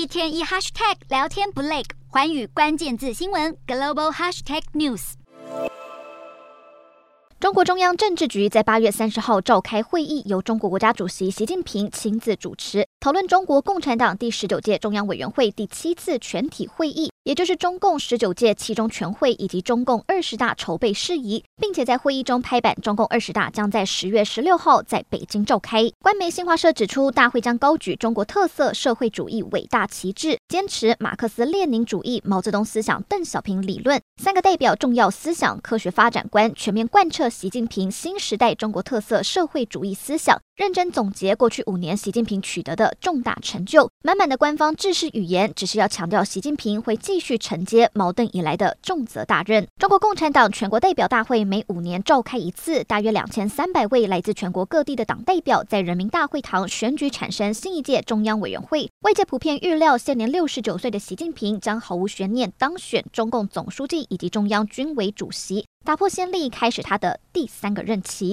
一天一 hashtag 聊天不累，寰宇关键字新闻 global hashtag news。中国中央政治局在八月三十号召开会议，由中国国家主席习近平亲自主持，讨论中国共产党第十九届中央委员会第七次全体会议，也就是中共十九届七中全会以及中共二十大筹备事宜，并且在会议中拍板，中共二十大将在十月十六号在北京召开。官媒新华社指出，大会将高举中国特色社会主义伟大旗帜，坚持马克思列宁主义、毛泽东思想、邓小平理论三个代表重要思想科学发展观，全面贯彻。习近平新时代中国特色社会主义思想，认真总结过去五年习近平取得的重大成就，满满的官方制式语言，只是要强调习近平会继续承接毛邓以来的重责大任。中国共产党全国代表大会每五年召开一次，大约两千三百位来自全国各地的党代表在人民大会堂选举产生新一届中央委员会。外界普遍预料，现年六十九岁的习近平将毫无悬念当选中共总书记以及中央军委主席。打破先例，开始他的第三个任期。